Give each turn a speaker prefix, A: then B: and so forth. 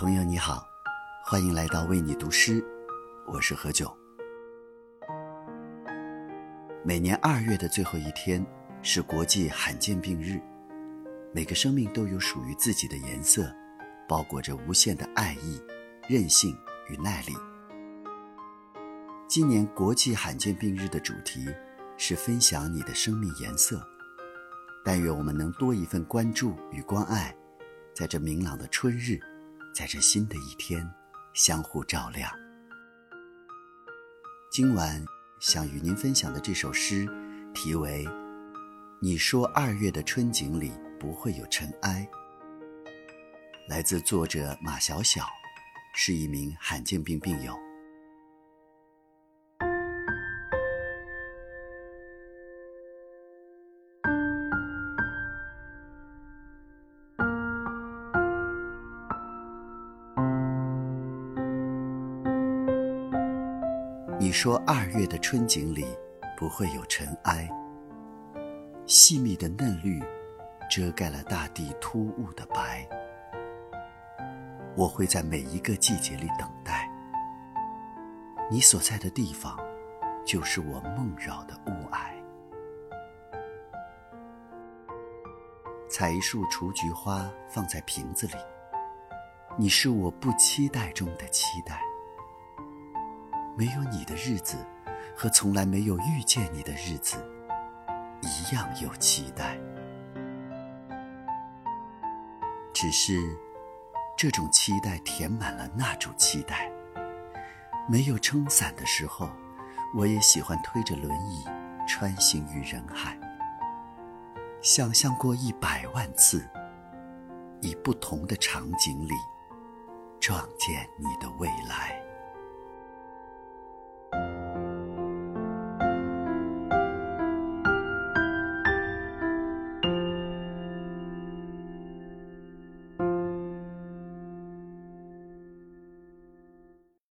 A: 朋友你好，欢迎来到为你读诗，我是何炅。每年二月的最后一天是国际罕见病日，每个生命都有属于自己的颜色，包裹着无限的爱意、韧性与耐力。今年国际罕见病日的主题是分享你的生命颜色，但愿我们能多一份关注与关爱，在这明朗的春日。在这新的一天，相互照亮。今晚想与您分享的这首诗，题为《你说二月的春景里不会有尘埃》，来自作者马小小，是一名罕见病病友。你说二月的春景里不会有尘埃，细密的嫩绿遮盖了大地突兀的白。我会在每一个季节里等待，你所在的地方就是我梦绕的雾霭。采一束雏菊花放在瓶子里，你是我不期待中的期待。没有你的日子，和从来没有遇见你的日子一样有期待。只是，这种期待填满了那种期待。没有撑伞的时候，我也喜欢推着轮椅穿行于人海，想象过一百万次，以不同的场景里撞见你的未来。